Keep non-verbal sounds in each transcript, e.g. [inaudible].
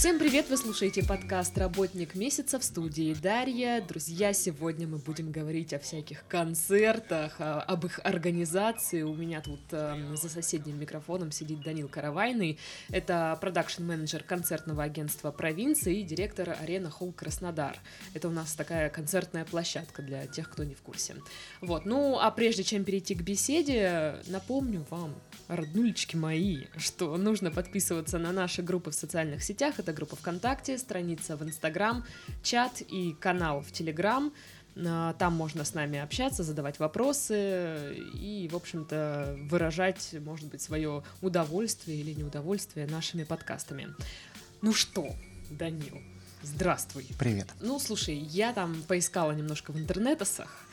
Всем привет! Вы слушаете подкаст «Работник месяца» в студии Дарья. Друзья, сегодня мы будем говорить о всяких концертах, об их организации. У меня тут э, за соседним микрофоном сидит Данил Каравайный. Это продакшн-менеджер концертного агентства «Провинции» и директор «Арена Холл Краснодар». Это у нас такая концертная площадка для тех, кто не в курсе. Вот, ну, а прежде чем перейти к беседе, напомню вам, роднулечки мои, что нужно подписываться на наши группы в социальных сетях. Это группа ВКонтакте, страница в Инстаграм, чат и канал в Телеграм. А, Там можно с нами общаться, задавать вопросы и, в общем-то, выражать, может быть, свое удовольствие или неудовольствие нашими подкастами. Ну что, Данил, здравствуй. Привет. Ну, слушай, я там поискала немножко в интернетосах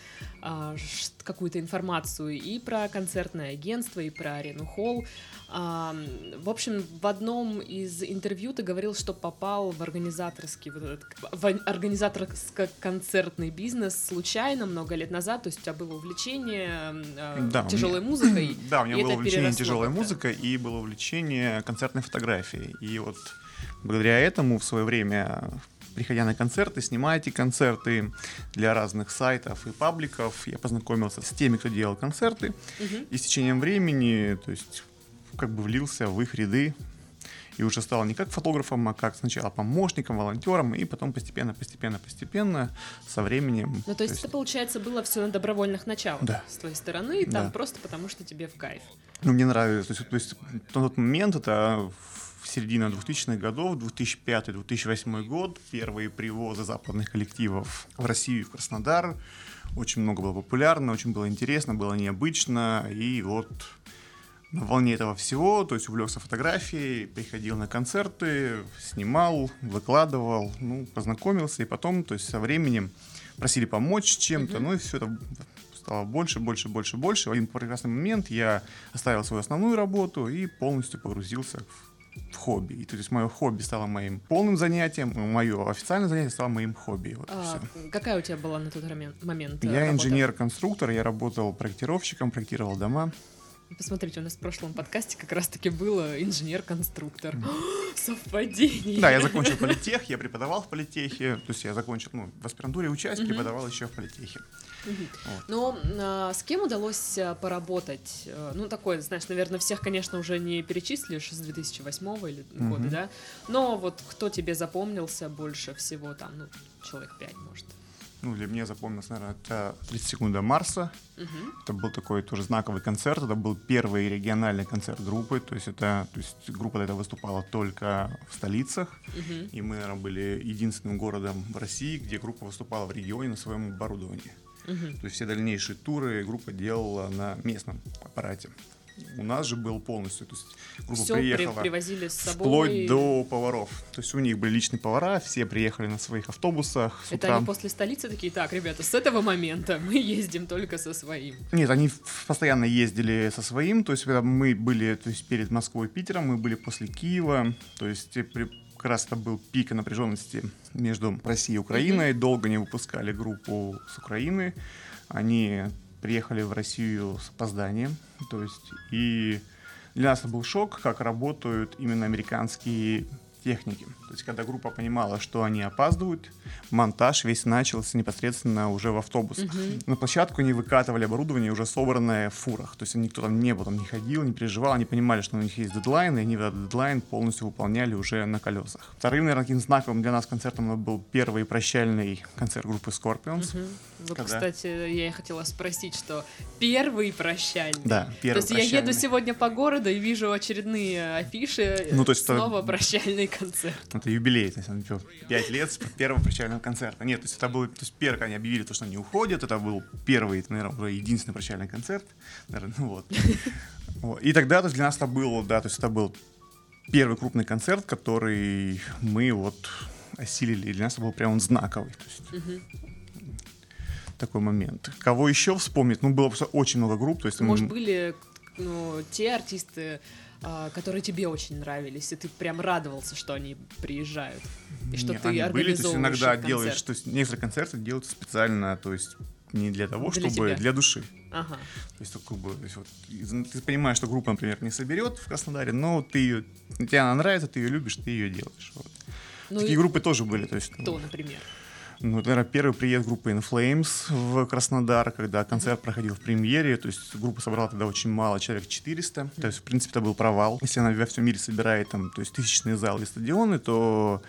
какую-то информацию и про концертное агентство, и про арену Холл. А, в общем, в одном из интервью ты говорил, что попал в организаторский, вот этот, в организаторско-концертный бизнес случайно много лет назад, то есть у тебя было увлечение а, Да, тяжелой меня- музыкой. [clears throat] Да, у меня было увлечение тяжелой музыкой и было увлечение концертной фотографией. И вот благодаря этому в свое время, приходя на концерты, снимая эти концерты для разных сайтов и пабликов, я познакомился с теми, кто делал концерты. Мгм. И с течением времени, то есть как бы влился в их ряды и уже стал не как фотографом, а как сначала помощником, волонтером, и потом постепенно, постепенно, постепенно со временем. Ну, то есть, это, получается, было все на добровольных началах Да. с твоей стороны, и там Да. просто потому, что тебе в кайф. Ну, мне нравится. То есть, то есть на тот момент, это в середине 2000-х годов, 2005-2008 год, первые привозы западных коллективов в Россию и в Краснодар. Очень много было популярно, очень было интересно, было необычно. И вот на волне этого всего, то есть увлекся фотографией, приходил на концерты, снимал, выкладывал, ну, познакомился, и потом, то есть со временем просили помочь чем-то, ну и все это стало больше, больше, больше, больше. В один прекрасный момент я оставил свою основную работу и полностью погрузился в, в хобби. И то есть мое хобби стало моим полным занятием, мое официальное занятие стало моим хобби. Вот А, какая у тебя была на тот момент, э, Я инженер-конструктор, я работал проектировщиком, проектировал дома. Посмотрите, у нас в прошлом подкасте как раз-таки было инженер-конструктор. [gasps] Совпадение. Да, я закончил политех, я преподавал в политехе, то есть я закончил, ну, в аспирантуре учась, Мгм. преподавал еще в политехе. Вот. Но а, с кем удалось а, поработать? Э, Ну, такое, знаешь, наверное, всех, конечно, уже не перечислишь с 2008 или Мгм. года, да? Но вот кто тебе запомнился больше всего там, ну, человек пять, может. Ну, для меня запомнилось, наверное, это 30 секунд до Марса. Мгм. Это был такой тоже знаковый концерт. Это был первый региональный концерт группы. То есть это, то есть группа эта выступала только в столицах. Мгм. И мы, наверное, были единственным городом в России, где группа выступала в регионе на своем оборудовании. Мгм. То есть все дальнейшие туры группа делала на местном аппарате. У нас же был полностью, то есть группа Все приехала привозили с собой. вплоть до поваров. То есть у них были личные повара, все приехали на своих автобусах. с Это утра. они после столицы такие, так, ребята, с этого момента мы ездим только со своим. Нет, они постоянно ездили со своим, то есть когда мы были то есть перед Москвой и Питером, мы были после Киева, то есть при- как раз это был пик напряженности между Россией и Украиной, долго не выпускали группу с Украины, они приехали в Россию с опозданием, то есть и для нас это был шок, как работают именно американские техники. То есть, когда группа понимала, что они опаздывают, монтаж весь начался непосредственно уже в автобусах. Мгм. На площадку они выкатывали оборудование, уже собранное в фурах. То есть никто там не был, там не ходил, не переживал. Они понимали, что у них есть дедлайн, и они этот дедлайн полностью выполняли уже на колесах. Вторым, наверное, таким знаковым для нас концертом был первый прощальный концерт группы Scorpions. Мгм. Вот, Когда? кстати, я и хотела спросить, что первый прощальный. Да, То первый есть я еду прощальный. сегодня по городу и вижу очередные афиши. Ну, то есть это- снова прощальный концерт. Это юбилей, то есть он, типа, пять лет с первого прощального концерта. Нет, то есть это был, то есть первый, они объявили то, что они уходят, это был первый, наверное, уже единственный прощальный концерт. Наверное, ну вот. [laughs] Вот. И тогда, то есть для нас это было, да, то есть это был первый крупный концерт, который мы вот осилили, и для нас это был прям он знаковый. То есть такой момент. Кого еще вспомнить? Ну, было просто очень много групп. То есть, Может, м, были ну, те артисты, которые тебе очень нравились, и ты прям радовался, что они приезжают, и что Нет, ты они были, то есть иногда их делаешь, концерт. то есть некоторые концерты делаются специально, то есть не для того, Для чтобы тебя. для души. Ага. То есть, как бы, то есть вот, из- ты понимаешь, что группа, например, не соберет в Краснодаре, но ты ее, тебе она нравится, ты ее любишь, ты ее делаешь. Вот. Ну, Такие и... группы тоже были. То есть, Кто, например? Ну, наверное, первый приезд группы In Flames в Краснодар, когда концерт проходил в премьере, то есть группа собрала тогда очень мало, человек 400, то есть, в принципе, это был провал. Если она во всем мире собирает там, то есть, тысячные залы и стадионы, то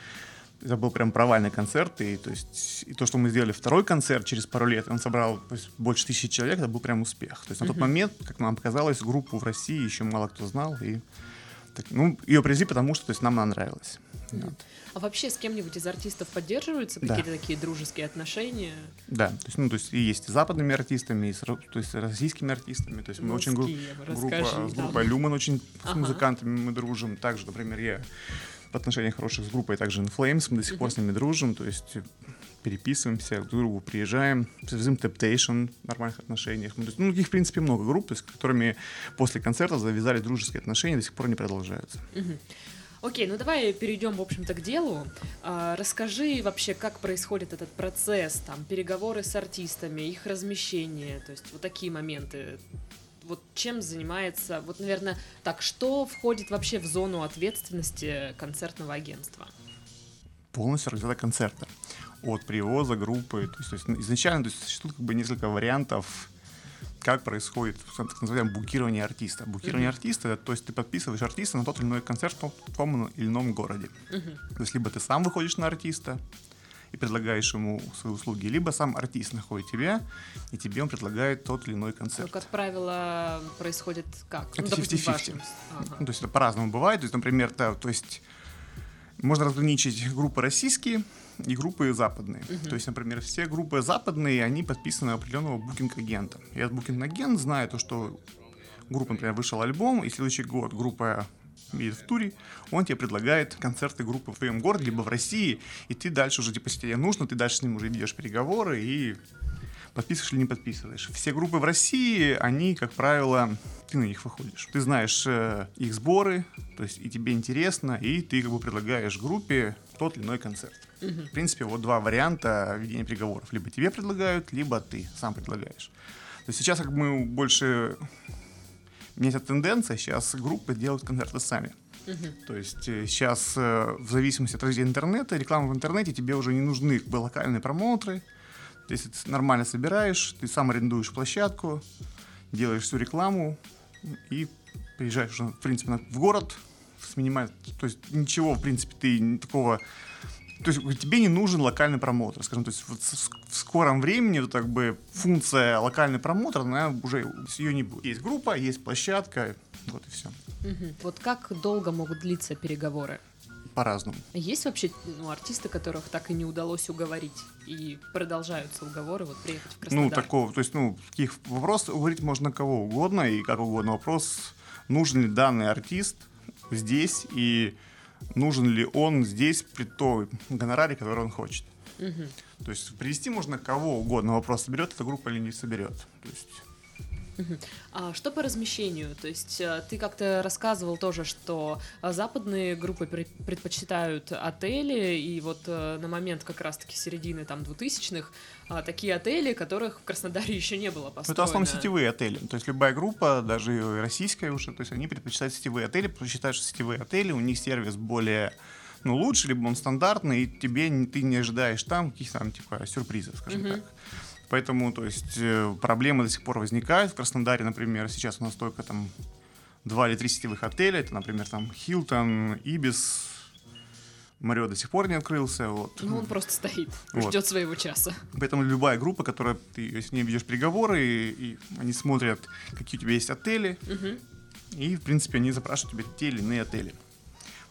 это был прям провальный концерт, и то есть и то, что мы сделали второй концерт через пару лет, он собрал есть, больше тысячи человек, это был прям успех. То есть на тот момент, как нам показалось, группу в России еще мало кто знал, и так, ну ее привезли, потому что то есть нам она нравилась. Вот. А вообще с кем-нибудь из артистов поддерживаются да. какие-то такие дружеские отношения? Да, то есть, ну, то есть и есть и западными артистами, и с, то есть российскими артистами. То есть мы ну, очень группа, с группой Люман очень ага. с музыкантами мы дружим. Также, например, я в отношениях хороших с группой, также In Flames, мы до сих пор с ними дружим, то есть переписываемся, друг к другу приезжаем, с Temptation в нормальных отношениях. Ну, есть, ну, их, в принципе, много групп, с которыми после концерта завязали дружеские отношения, до сих пор не продолжаются. Окей, ну давай перейдем, в общем-то, к делу. А, расскажи вообще, как происходит этот процесс, там, переговоры с артистами, их размещение, то есть вот такие моменты вот чем занимается, вот, наверное, так, что входит вообще в зону ответственности концертного агентства? Полностью организация концерта. От привоза группы. То есть, то есть изначально то есть, существует как бы несколько вариантов, как происходит так называемое букирование артиста. Букирование mm-hmm. артиста, то есть ты подписываешь артиста на тот или иной концерт в том или ином городе. Mm-hmm. То есть либо ты сам выходишь на артиста, и предлагаешь ему свои услуги, либо сам артист находит тебя, и тебе он предлагает тот или иной концерт. Как правило, происходит как? Это ну, 50-50. Ага. Ну, то есть это по-разному бывает. То есть, например, то, то есть можно разграничить группы российские и группы западные. Uh-huh. То есть, например, все группы западные, они подписаны определенного букинг-агента. И этот букинг-агент знает то, что группа, например, вышел альбом, и следующий год группа едет в туре, он тебе предлагает концерты группы в твоем городе, либо в России, и ты дальше уже, типа, если тебе нужно, ты дальше с ним уже ведешь переговоры и подписываешь или не подписываешь. Все группы в России, они, как правило, ты на них выходишь. Ты знаешь э, их сборы, то есть и тебе интересно, и ты как бы предлагаешь группе тот или иной концерт. Угу. В принципе, вот два варианта ведения переговоров. Либо тебе предлагают, либо ты сам предлагаешь. То есть сейчас как мы больше меняется тенденция, сейчас группы делают концерты сами. Uh-huh. То есть сейчас э, в зависимости от развития интернета, рекламы в интернете тебе уже не нужны локальные промоутеры. То есть ты нормально собираешь, ты сам арендуешь площадку, делаешь всю рекламу и приезжаешь в принципе, в город с минимальным... То есть ничего, в принципе, ты такого то есть тебе не нужен локальный промоутер, скажем, то есть вот в скором времени вот, как бы функция локальный промоутер, она уже ее не будет. Есть группа, есть площадка, вот и все. Угу. Вот как долго могут длиться переговоры? По-разному. Есть вообще ну, артисты, которых так и не удалось уговорить, и продолжаются уговоры вот приехать в Краснодар? Ну, такого, то есть, ну, таких вопросов уговорить можно кого угодно, и как угодно. Вопрос, нужен ли данный артист здесь, и нужен ли он здесь при той гонораре, который он хочет. Угу. То есть привести можно кого угодно. Вопрос, соберет эта группа или не соберет. То есть а что по размещению? То есть э, ты как-то рассказывал тоже, что э, западные группы предпочитают отели, и вот э, на момент как раз-таки середины там 2000-х а, такие отели, которых в Краснодаре [laughs] еще не было построено. Это в основном сетевые отели. То есть любая группа, даже российская уже, то есть они предпочитают сетевые отели, потому что считают, что сетевые отели, у них сервис более ну, лучше, либо он стандартный, и тебе ты не ожидаешь там каких-то там, типа, сюрпризов, скажем uh-huh. так. Поэтому, то есть, э, проблемы до сих пор возникают. В Краснодаре, например, сейчас у нас только там два или три сетевых отеля. Это, например, там Хилтон, Ибис, Марио до сих пор не открылся. Вот. Ну, он просто стоит, вот. ждет своего часа. Поэтому любая группа, которая ты с ней ведешь переговоры, и, и они смотрят, какие у тебя есть отели, угу. и, в принципе, они запрашивают тебе те или иные отели.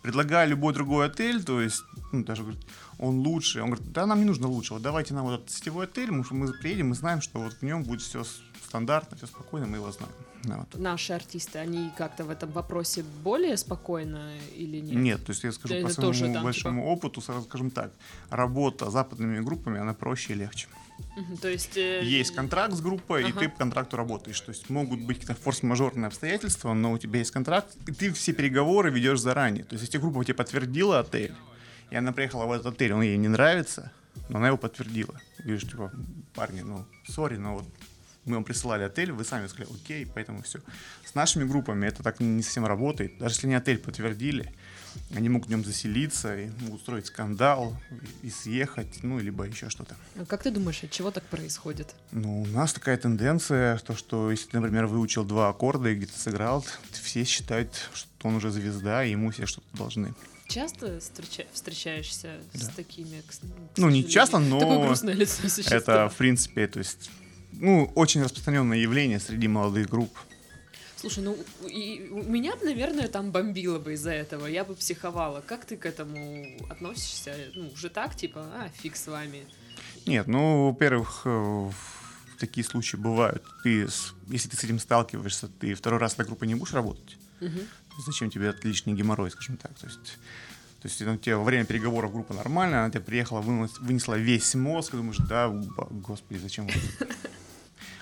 Предлагая любой другой отель, то есть, ну, даже говорит, он лучше. Он говорит, да, нам не нужно лучше. Вот давайте нам вот этот сетевой отель, мы, мы приедем, мы знаем, что вот в нем будет все стандартно, все спокойно, мы его знаем. Да, вот. Наши артисты, они как-то в этом вопросе более спокойно или нет? Нет, то есть я скажу по своему тоже, там, большому типа... опыту, сразу скажем так, работа с западными группами, она проще и легче. То есть... Э... Есть контракт с группой, ага. и ты по контракту работаешь. То есть могут быть какие-то форс-мажорные обстоятельства, но у тебя есть контракт, и ты все переговоры ведешь заранее. То есть если группа тебе подтвердила отель, и она приехала в этот отель, он ей не нравится, но она его подтвердила. Говоришь, типа, парни, ну, сори, но вот мы вам присылали отель, вы сами сказали, окей, поэтому все. С нашими группами это так не совсем работает. Даже если не отель подтвердили, они могут в нем заселиться и ну, устроить скандал и, съехать, ну, либо еще что-то. А как ты думаешь, от чего так происходит? Ну, у нас такая тенденция, то, что если ты, например, выучил два аккорда и где-то сыграл, все считают, что он уже звезда, и ему все что-то должны. Часто встреча- встречаешься да. с такими? ну, не часто, [laughs] но лицо это, в принципе, то есть, ну, очень распространенное явление среди молодых групп. Слушай, ну и у меня, наверное, там бомбило бы из-за этого, я бы психовала. Как ты к этому относишься? Ну, уже так, типа, а, фиг с вами. Нет, ну, во-первых, э, такие случаи бывают. Ты, если ты с этим сталкиваешься, ты второй раз этой группой не будешь работать. Угу. Зачем тебе отличный геморрой, скажем так? То есть, то есть ну, тебе во время переговоров группа нормальная, она тебе приехала, вынесла весь мозг, и думаешь, да, господи, зачем [laughs]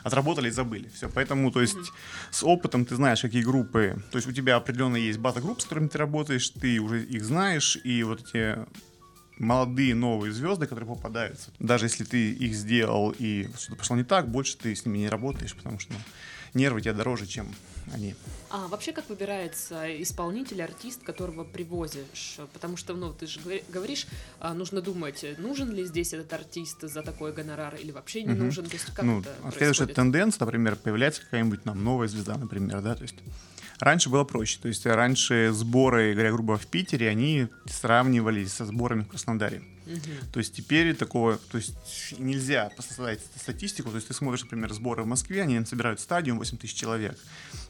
отработали и забыли. Все. Поэтому, то есть, mm-hmm. с опытом ты знаешь, какие группы. То есть, у тебя определенно есть база групп, с которыми ты работаешь, ты уже их знаешь, и вот эти молодые новые звезды, которые попадаются, даже если ты их сделал и что-то пошло не так, больше ты с ними не работаешь, потому что ну, нервы тебе дороже, чем они. А вообще как выбирается исполнитель, артист, которого привозишь? Потому что, ну, ты же говоришь, а, нужно думать, нужен ли здесь этот артист за такой гонорар или вообще не угу. нужен. То есть как ну, это следующая тенденция, например, появляется какая-нибудь там новая звезда, например, да, то есть Раньше было проще. То есть раньше сборы, говоря грубо, в Питере, они сравнивались со сборами в Краснодаре. Угу. То есть теперь такого, то есть нельзя создать статистику. То есть ты смотришь, например, сборы в Москве, они собирают стадиум 8 тысяч человек.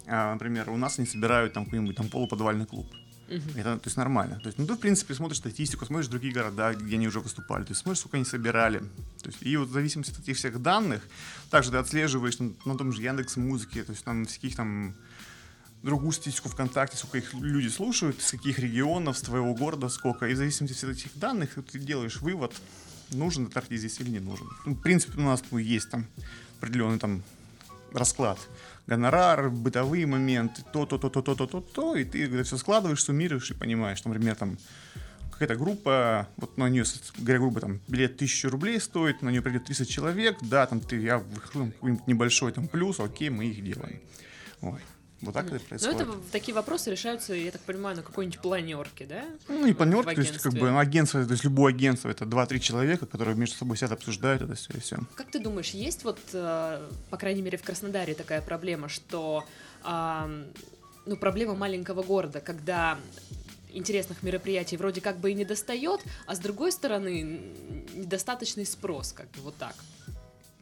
А, например, у нас они собирают там какой-нибудь там полуподвальный клуб. Uh-huh. Это, то есть нормально. То есть, ну, ты, в принципе, смотришь статистику, смотришь другие города, где они уже выступали, то есть смотришь, сколько они собирали. То есть, и вот в зависимости от этих всех данных, также ты отслеживаешь на, на том же Яндекс Музыке, то есть там всяких там другую статистику ВКонтакте, сколько их люди слушают, из каких регионов, с твоего города сколько. И в зависимости от этих данных ты делаешь вывод, нужен этот артист здесь или не нужен. Ну, в принципе, у нас ну, есть там определенный там расклад. Гонорар, бытовые моменты, то-то, то-то, то-то, то-то, и ты когда все складываешь, суммируешь и понимаешь, что, например, там какая-то группа, вот на нее, говоря грубо, там, билет 1000 рублей стоит, на нее придет 30 человек, да, там, ты, я выхожу какой-нибудь небольшой там плюс, окей, мы их делаем. Ой. Вот так это происходит. Но это такие вопросы решаются, я так понимаю, на какой-нибудь планерке, да? Ну, не планерке, то есть, как бы, ну, агентство, то есть, любое агентство, это 2-3 человека, которые между собой сидят, обсуждают это все и все. Как ты думаешь, есть вот, э, по крайней мере, в Краснодаре такая проблема, что, ну, проблема маленького города, когда интересных мероприятий вроде как бы и не достает, а с другой стороны недостаточный спрос, как бы вот так.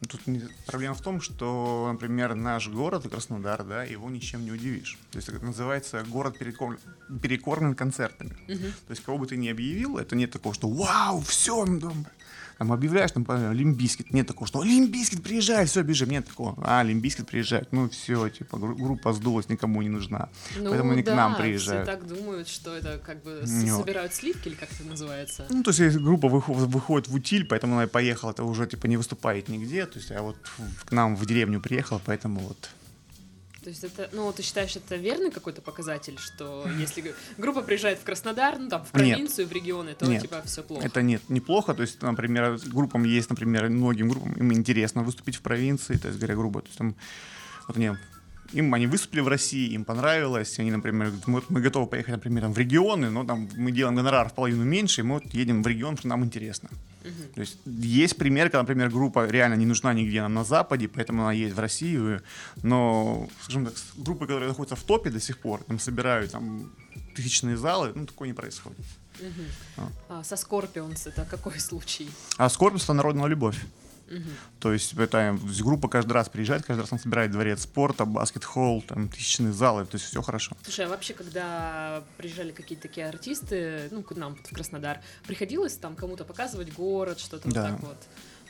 Тут проблема в том, что, например, наш город, Краснодар, да, его ничем не удивишь. То есть это называется город перекорм... перекормлен концертами. Угу. То есть кого бы ты ни объявил, это нет такого, что вау, все, там объявляешь, там, Limp Bizkit, нет такого, что Limp Bizkit приезжает, все, бежим, нет такого, а, Limp Bizkit приезжает, ну все, типа, группа сдулась, никому не нужна, ну, поэтому они да, к нам приезжают. все так думают, что это как бы Нет. собирают сливки, или как это называется? Ну, то есть, группа выходит, в утиль, поэтому она поехала, это уже, типа, не выступает нигде, то есть, а вот к нам в деревню приехала, поэтому вот то есть это, ну, ты считаешь, это верный какой-то показатель, что если группа приезжает в Краснодар, ну, там, в провинцию, нет. в регионы, то, нет. типа, все плохо? Это нет, неплохо. То есть, например, группам есть, например, многим группам им интересно выступить в провинции, то есть, говоря грубо, то есть, там, вот мне им они выступили в России, им понравилось, они, например, говорят, мы, мы готовы поехать, например, в регионы, но там мы делаем гонорар в половину меньше, и мы вот едем в регион, что нам интересно. То есть есть пример, когда, например, группа реально не нужна нигде она на Западе, поэтому она едет в Россию, но, скажем так, группы, которые находятся в топе до сих пор, там собирают там тысячные залы, ну, такое не происходит. Угу. А. А, со Scorpions это какой случай? А Scorpions это народная любовь. Угу. То есть это группа каждый раз приезжает, каждый раз он собирает дворец спорта, баскет-холл, там тысячные залы, то есть все хорошо. Слушай, а вообще, когда приезжали какие-то такие артисты, ну, к нам в Краснодар, приходилось там кому-то показывать город, что-то да. вот так вот?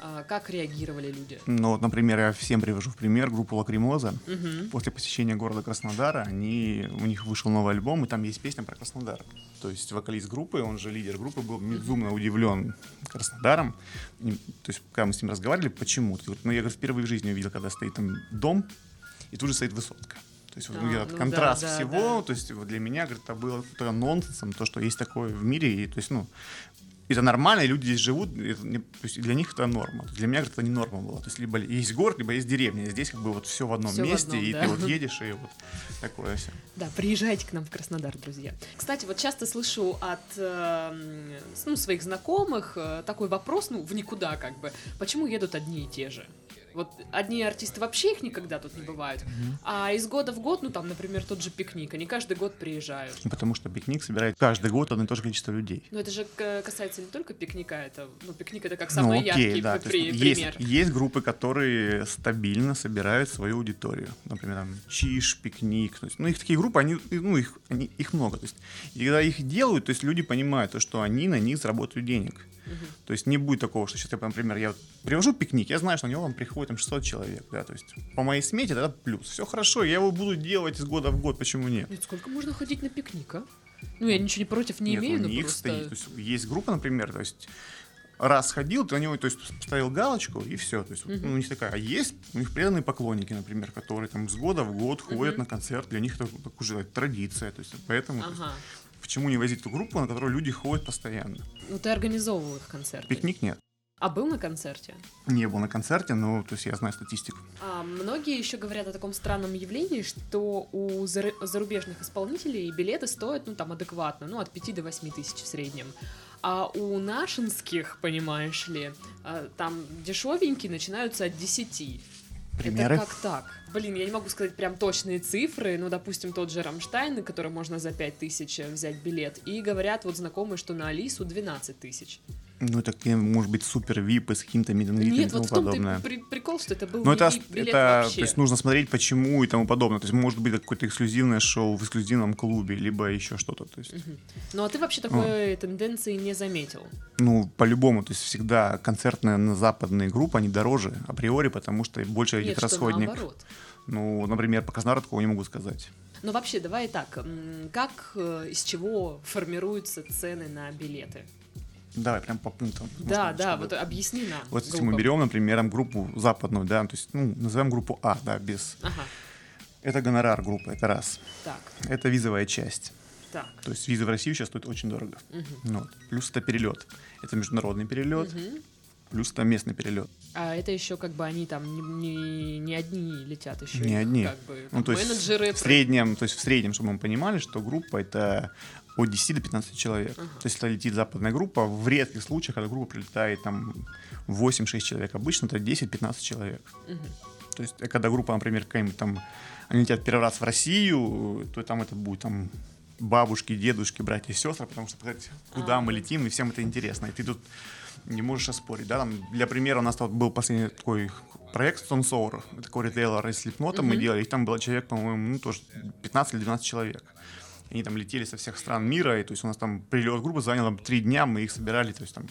А как реагировали люди? Ну, вот, например, я всем привожу в пример группу Лакримоза. Угу. После посещения города Краснодара они, у них вышел новый альбом, и там есть песня про Краснодар. То есть вокалист группы, он же лидер группы, был безумно удивлен Краснодаром. И, то есть, когда мы с ним разговаривали, почему? Ну, я говорю, впервые в жизни увидел, когда стоит там дом, и тут же стоит высотка. То есть, а, вот, этот ну, контраст да, всего, да. то есть для меня, говорит, это было нонсенсом, то, что есть такое в мире, и, то есть, ну, это нормально, и люди здесь живут, это то есть для них это норма. Для меня это не норма была. То есть либо есть город, либо есть деревня. Здесь как бы вот все в одном Всё в месте, одном, и да. ты вот едешь, и вот такое все. Да, приезжайте к нам в Краснодар, друзья. Кстати, вот часто слышу от э, с- ну, своих знакомых э, такой вопрос, ну, в никуда как бы, почему едут одни и те же? Вот одни артисты вообще их никогда тут не бывают, а из года в год, ну там, например, тот же пикник, они каждый год приезжают. Потому что пикник собирает каждый год одно и то же количество людей. Но это же касается не только пикника, это, ну, пикник это как Ну, самый окей, яркий да. при- есть пример. есть, есть группы, которые стабильно собирают свою аудиторию. Например, там Чиш, Пикник. То есть, ну, их такие группы, они, ну, их, они- их много. То есть, и когда их делают, то есть люди понимают, то, что они на них заработают денег. То есть не будет такого, что сейчас, я, например, я привожу пикник, я знаю, что на него там приходит там 600 человек, да, то есть по моей смете это плюс. Все хорошо, я его буду делать из года в год, почему нет? Нет, сколько можно ходить на пикник, а? Ну, я ничего не против не Нет, имею, у но них просто... стоит, то есть есть группа, например, то есть раз ходил, ты на него, то есть поставил галочку и все, то есть Мгм. ну, у них такая, а есть у них преданные поклонники, например, которые там с года в год ходят Мгм. на концерт, для них это так уже традиция, то есть поэтому то есть. Почему не возить эту группу, на которую люди ходят постоянно? Ну, ты организовывал их концерты. Пикник нет. А был на концерте? Не был на концерте, но то есть я знаю статистику. А многие еще говорят о таком странном явлении, что у зар- зарубежных исполнителей билеты стоят, ну, там, адекватно, ну, от 5 до 8 тысяч в среднем. А у нашинских, понимаешь ли, а, там дешевенькие начинаются от 10. Примеры? Это как так? Блин, я не могу сказать прям точные цифры, ну, допустим, тот же Рамштайн, на который можно за 5 тысяч взять билет, и говорят вот знакомые, что на Алису 12 тысяч. Ну, это, какие, может быть, супер випы с каким-то миденритом и тому вот подобное. при- прикол, что это был Ну, это, это вообще. то есть нужно смотреть, почему и тому подобное. То есть, может быть, какое-то эксклюзивное шоу в эксклюзивном клубе, либо еще что-то. То есть, Мгм. Ну а ты вообще такой тенденции не заметил? ну, по-любому, то есть всегда концертные на западные группы, они дороже априори, потому что больше Нет, этих что расходник. наоборот. Ну, например, по Краснодару такого не могу сказать. Но вообще, давай так, как, э, из чего формируются цены на билеты? Давай прям по пунктам. да, Может, да, чтобы- вот объясни нам. Вот если мы берем, например, группу западную, да, то есть, ну, назовем группу А, да, без... Ага, Это гонорар группы, это раз. так, Это визовая часть. так. То есть виза в Россию сейчас стоит очень дорого. мгм, Ну, вот. Плюс это перелет. Это международный перелет, мгм. плюс это местный перелет. А это еще как бы они там не, не- не одни летят, еще Не их одни. как бы Ну, то есть менеджеры. в среднем, то есть в среднем, чтобы мы понимали, что группа это от 10 до 15 человек. Ага. То есть если летит западная группа, в редких случаях, когда группа прилетает там 8-6 человек, обычно это 10-15 человек. Мгм. То есть, э, когда группа, например, какая-нибудь там, они летят первый раз в Россию, то там это будет там бабушки, дедушки, братья и сестры, потому что сказать, куда А. мы летим, и всем это интересно. И ты тут не можешь оспорить. Да? Там, для примера, у нас тут был последний такой проект Stone Sour, такой ритейлер из Слепнота мы Мгм. делали, их там было человек, по-моему, ну, тоже 15 или 12 человек. Они там летели со всех стран мира, и то есть у нас там прилет группы занял там, три дня, мы их собирали, то есть там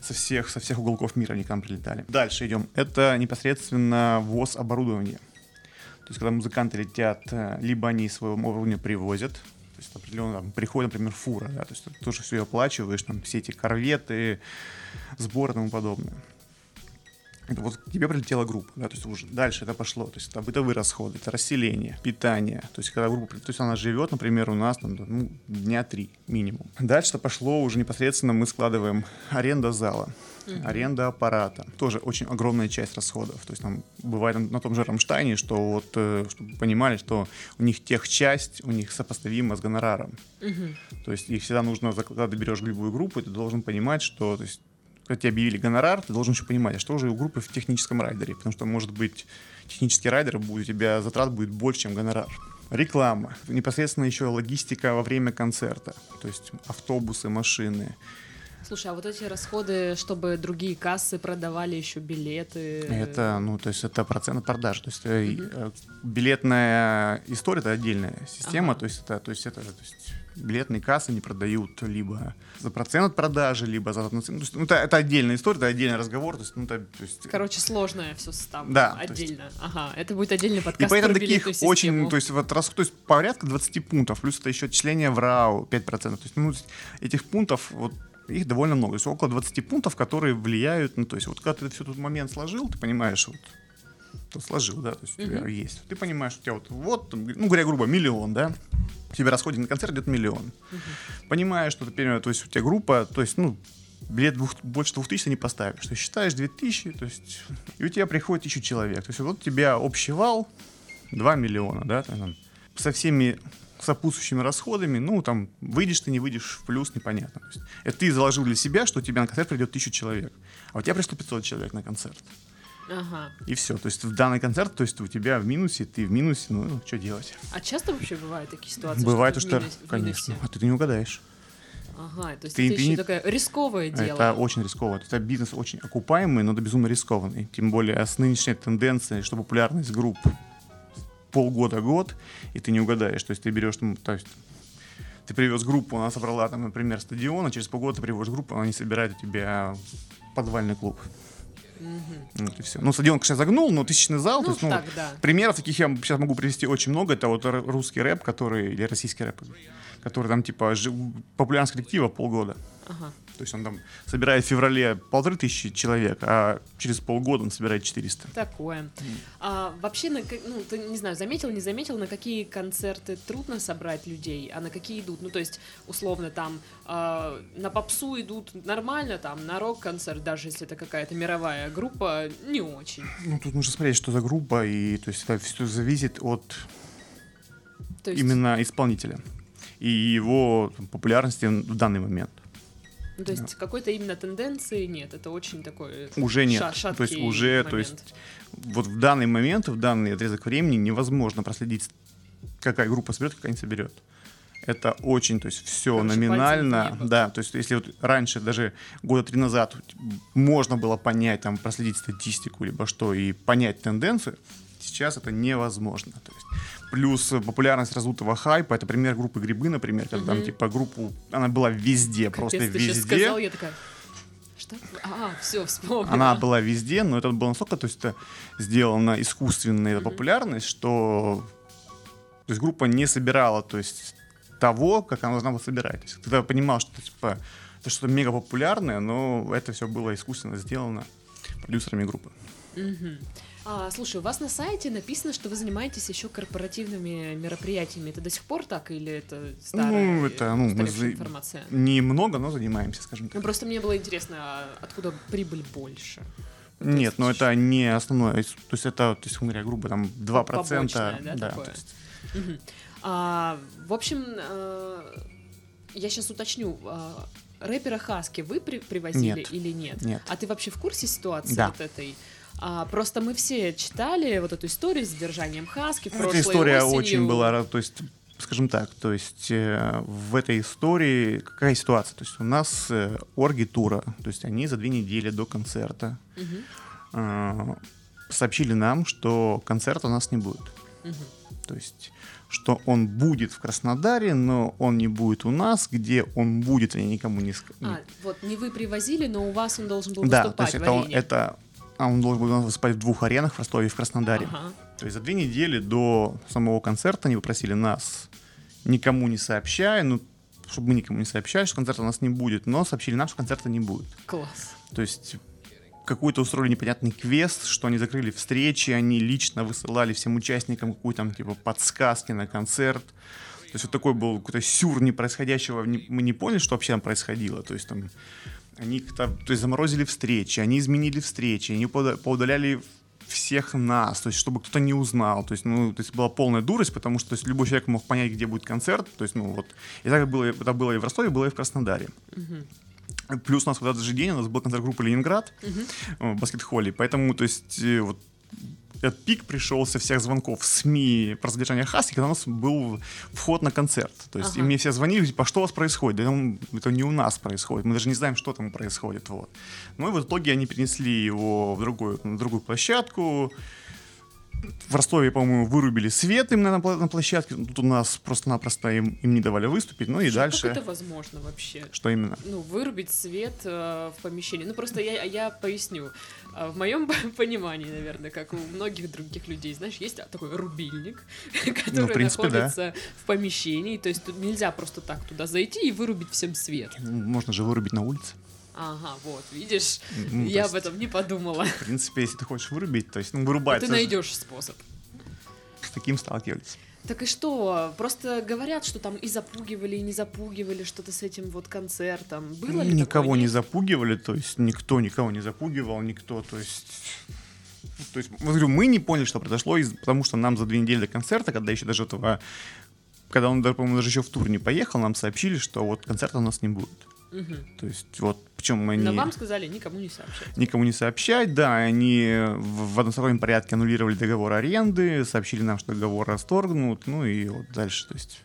со всех, со всех уголков мира они к нам прилетали. Дальше идем. Это непосредственно ввоз оборудования. То есть, когда музыканты летят, э, либо они своего оборудования привозят, то есть определенно там, приходит, например, фура, да, то есть ты тоже все оплачиваешь, там все эти корветы, сборы и тому подобное. Вот к тебе прилетела группа, да, то есть уже дальше это пошло, то есть это бытовые расходы, это расселение, питание, то есть когда группа, то есть она живет, например, у нас там, ну, дня три минимум. Дальше это пошло уже непосредственно мы складываем аренда зала, Мгм. аренда аппарата, тоже очень огромная часть расходов, то есть там бывает на том же Рамштайне, что вот, э, чтобы вы понимали, что у них техчасть, у них сопоставима с гонораром, Мгм. то есть их всегда нужно, когда ты берешь любую группу, ты должен понимать, что то есть, когда тебе объявили гонорар, ты должен еще понимать, а что же у группы в техническом райдере, потому что, может быть, технический райдер будет, у тебя затрат будет больше, чем гонорар. Реклама, непосредственно еще логистика во время концерта, то есть автобусы, машины. Слушай, а вот эти расходы, чтобы другие кассы продавали еще билеты. Это, ну, то есть это процент продаж. То есть э, билетная история это отдельная система. Ага. То есть это, то есть это, то есть билетные кассы не продают либо за процент от продажи, либо за ну, есть, ну, это, это отдельная история, это отдельный разговор. То есть, ну, это, то есть, Короче, сложное все там Да, то есть- отдельно. Ага, это будет отдельный и подкаст поэтому про таких очень, то есть, вот, раз, то есть порядка 20 пунктов, плюс это еще отчисление в РАУ 5%. То есть, ну, этих пунктов, вот, их довольно много. То есть около 20 пунктов, которые влияют, ну, то есть вот когда ты все тут момент сложил, ты понимаешь, вот, то сложил, да, то есть у тебя есть. Ты понимаешь, у тебя вот, вот, ну, говоря грубо, миллион, да, у тебя расходе на концерт идет миллион. Мгм. Понимаешь, что теперь, то есть у тебя группа, то есть, ну, билет двух, больше 2000 ты не поставишь. Ты считаешь 2000, то есть, и у тебя приходит 1000 человек. То есть вот у тебя общий вал 2 миллиона, да, там, со всеми сопутствующими расходами, ну, там, выйдешь ты, не выйдешь в плюс, непонятно. То есть, это ты заложил для себя, что у тебя на концерт придет 1000 человек, а у тебя пришло 500 человек на концерт. Ага. И все. То есть в данный концерт, то есть у тебя в минусе, ты в минусе, ну, что делать? А часто вообще бывают такие ситуации? Бывает, что, что, ты минусе- в конечно. А ты не угадаешь. Ага, то есть Ты- это ты еще не- такое рисковое дело. Это очень рисково. Это бизнес очень окупаемый, но да безумно рискованный. Тем более с нынешней тенденцией, что популярность групп полгода-год, и ты не угадаешь. То есть ты берешь, там, то есть ты привез группу, она собрала, там, например, стадион, а через полгода ты приводишь группу, она не собирает у тебя подвальный клуб. Мгм. Вот и все. Ну, стадион, конечно, загнул, но тысячный зал. то Ну, есть, ну, так, да. Примеров таких я сейчас могу привести очень много. Это вот русский рэп, который, или российский рэп, который там типа жи- популярность коллектива полгода. Ага. То есть он там собирает в феврале полторы тысячи человек, а через полгода он собирает 400. Такое. А, вообще, на, ну, ты, не знаю, заметил, не заметил, на какие концерты трудно собрать людей, а на какие идут? Ну, то есть, условно, там, а, на попсу идут нормально, там, на рок-концерт, даже если это какая-то мировая группа, не очень. Ну, тут нужно смотреть, что за группа, и то есть это все зависит от То есть, именно исполнителя и его популярности в данный момент. Ну, то есть какой-то именно тенденции нет, это очень такой Уже нет. ша- то есть уже, то момент. есть вот в данный момент, в данный отрезок времени невозможно проследить, какая группа соберет, какая не соберет. Это очень, то есть все Короче, номинально, да, то есть если вот раньше, даже года три назад, можно было понять, там, проследить статистику, либо что, и понять тенденцию, сейчас это невозможно. То есть, плюс популярность раздутого хайпа, это пример группы Грибы, например, когда там, типа, группу, она была везде, просто Капец, ты сейчас везде. сказал, я такая, что? А, все, вспомнила. Она была везде, но это было настолько, то есть это сделано искусственная Мгм. популярность, что то есть группа не собирала, то есть того, как она должна была собирать. То есть ты тогда понимал, что типа это что-то мега популярное, но это все было искусственно сделано продюсерами группы. Мгм. А, слушай, у вас на сайте написано, что вы занимаетесь еще корпоративными мероприятиями. Это до сих пор так или это старая, Ну, это, ну, мы за- информация? Немного, но занимаемся, скажем Ну, так. просто мне было интересно, а откуда прибыль больше? Ну, Нет, но это не основное. То есть это, то есть, говоря, грубо, там 2%. Побочное, да, да, такое? есть Мгм. А, в общем, э, я сейчас уточню. а, рэпера Хаски вы при- привозили Нет. или нет? Нет. А ты вообще в курсе ситуации Да. вот этой? А, просто мы все читали вот эту историю с задержанием Хаски Эта история осенью. очень была, то есть, скажем так, то есть э, в этой истории какая ситуация? То есть у нас э, орги тура, то есть они за две недели до концерта Мгм, э, сообщили нам, что концерта у нас не будет. мгм. То есть что он будет в Краснодаре, но он не будет у нас, где он будет, они никому не скажут. А, вот не вы привозили, но у вас он должен был да, то выступать есть в это он, это а он должен был выступать в двух аренах в Ростове и в Краснодаре. Ага. То есть за две недели до самого концерта они попросили нас, никому не сообщая, ну, чтобы мы никому не сообщали, что концерта у нас не будет, но сообщили нам, что концерта не будет. Класс. То есть какой-то устроили непонятный квест, что они закрыли встречи, они лично высылали всем участникам какую-то там типа подсказки на концерт. То есть вот такой был какой-то сюр непроисходящего, не- мы не поняли, что вообще там происходило. То есть там они как-то, то есть заморозили встречи, они изменили встречи, они поуда- поудаляли всех нас, то есть чтобы кто-то не узнал, то есть, ну, то есть была полная дурость, потому что то есть, любой человек мог понять, где будет концерт, то есть, ну, вот, и так было, это было и в Ростове, было и в Краснодаре. Мгм. Плюс у нас в этот же день у нас был концерт группы Ленинград Мгм. в баскет-холле, поэтому, то есть, э, вот этот пик пришел со всех звонков СМИ про задержание Хаски, когда у нас был вход на концерт. То есть, и Ага. мне все звонили, типа, а что у вас происходит? Да ну, это не у нас происходит, мы даже не знаем, что там происходит. Вот. Ну и в итоге они перенесли его в другую, на другую площадку. В Ростове, по-моему, вырубили свет им на, на площадке. Тут у нас просто-напросто им, им не давали выступить. Ну и Слушай, дальше... Как это возможно вообще? Что именно? ну, вырубить свет э, в помещении. Ну, просто я, я поясню. А, В моем [laughs] понимании, наверное, как у многих других людей, знаешь, есть такой рубильник, [laughs] который Ну, принципе, да. находится в помещении. То есть тут нельзя просто так туда зайти и вырубить всем свет. Ну, Можно же вырубить на улице. Ага, вот, видишь, Ну, я есть, об этом не подумала. В принципе, если ты хочешь вырубить, то есть, ну, Но вырубать. ты найдешь способ. С таким сталкивались. Так и что? Просто говорят, что там и запугивали, и не запугивали что-то с этим вот концертом. Было ли Никого такое? не запугивали, то есть никто никого не запугивал, никто, то есть... То есть, говорю, мы не поняли, что произошло, из- потому что нам за две недели до концерта, когда еще даже этого... Когда он, по-моему, даже еще в тур не поехал, нам сообщили, что вот концерта у нас не будет. Мгм. То есть, вот, причем мы Но вам сказали никому не сообщать. никому не сообщать, да, они в, в одностороннем порядке аннулировали договор аренды, сообщили нам, что договор расторгнут, ну и вот дальше, то есть...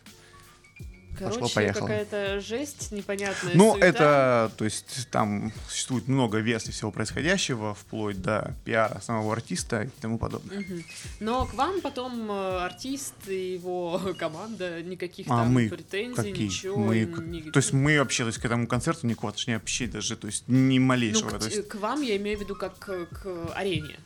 Короче, Пошло-поехало. какая-то жесть непонятная. Ну, суета. это, то есть, там существует много версий всего происходящего, вплоть до пиара самого артиста и тому подобное. Мгм. Но к вам потом э, артист и его [laughs] команда никаких А там мы претензий, Какие? ничего. Мы, не- То есть мы вообще, то есть к этому концерту никакого отношения вообще даже, то есть ни ну, малейшего. к, то есть, к вам я имею в виду как к, к арене.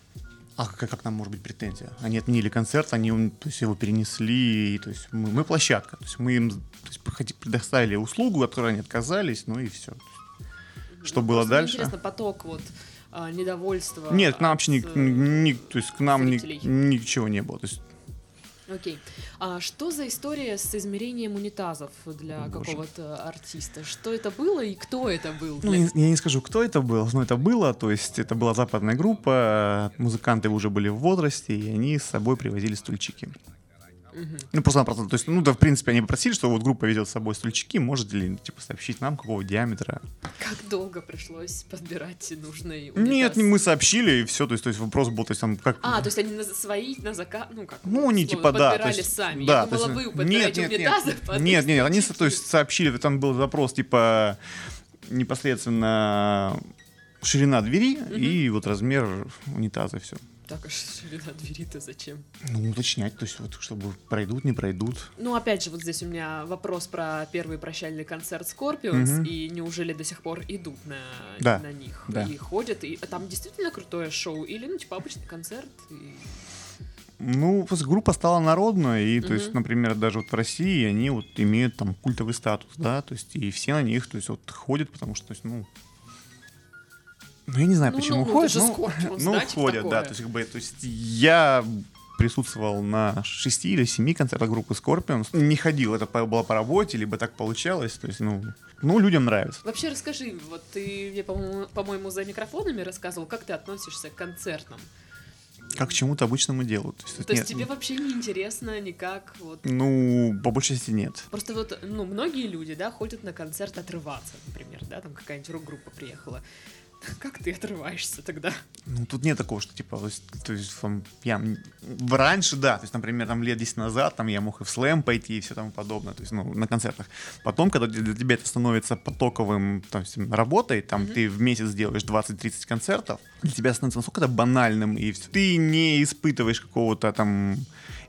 А как, как нам может быть претензия? Они отменили концерт, они то есть, его перенесли, и, то есть мы, мы площадка, то есть мы им то есть, предоставили услугу, от которой они отказались, ну и все. Что Ну, было дальше? Интересно, поток вот а, недовольства. Нет, к нам вообще ни, э, ни- то есть к нам ни- ничего не было. То есть, Окей. А что за история с измерением унитазов для какого-то артиста? Что это было и кто это был? ну, я не скажу, кто это был, но это было. То есть это была западная группа, музыканты уже были в возрасте, и они с собой привозили стульчики. Ну, просто-напросто, то есть, ну, да, в принципе, они попросили, что вот группа везет с собой стульчики, можете ли, типа, сообщить нам, какого диаметра? Как долго пришлось подбирать нужный унитаз? Нет, не мы сообщили, и все, то есть, то есть вопрос был, то есть, там, как... А, то есть они на свои, на заказ, ну как? Ну, они типа, да. подбирали есть, сами. Да, Я то думала, есть, вы подбираете нет, нет, унитазы нет, под нет, нет, они, то есть, сообщили, там был запрос, типа, непосредственно ширина двери и вот размер унитаза, все. Так, а ширина двери-то зачем? Ну, уточнять, то есть, вот, чтобы пройдут, не пройдут. Ну, опять же, вот здесь у меня вопрос про первый прощальный концерт Scorpions, Мгм. и неужели до сих пор идут на, Да, на них да. и ходят, и там действительно крутое шоу, или, ну, типа, обычный концерт, и... Ну, группа стала народной, и, то есть, Мгм. например, даже вот в России они вот имеют там культовый статус, да, то есть, и все на них, то есть, вот ходят, потому что, то есть, ну, ну, я не знаю, Ну, почему ну, ну, ходят, ну, Scorpions, ну, да, типа ходят, такое. да, то есть, как бы, то есть, я присутствовал на шести или семи концертах группы Scorpions, не ходил, это было по работе, либо так получалось, то есть, ну, ну, людям нравится. Вообще расскажи, вот ты мне, по-моему, по-моему, за микрофонами рассказывал, как ты относишься к концертам? Как к чему-то обычному делу. То есть, То есть нет, тебе вообще не интересно никак вот... Ну, по большей части нет. Просто вот, ну, многие люди, да, ходят на концерт отрываться, например, да, там какая-нибудь рок-группа приехала. [laughs] Как ты отрываешься тогда? Ну, тут нет такого, что, типа, то есть, то есть, там, я раньше, да, то есть, например, там, лет 10 назад, там, я мог и в слэм пойти и все тому подобное, то есть, ну, на концертах. Потом, когда для тебя это становится потоковым, то есть, работой, там, Мгм. ты в месяц делаешь 20-30 концертов, для тебя становится настолько это банальным, и всё. ты не испытываешь какого-то там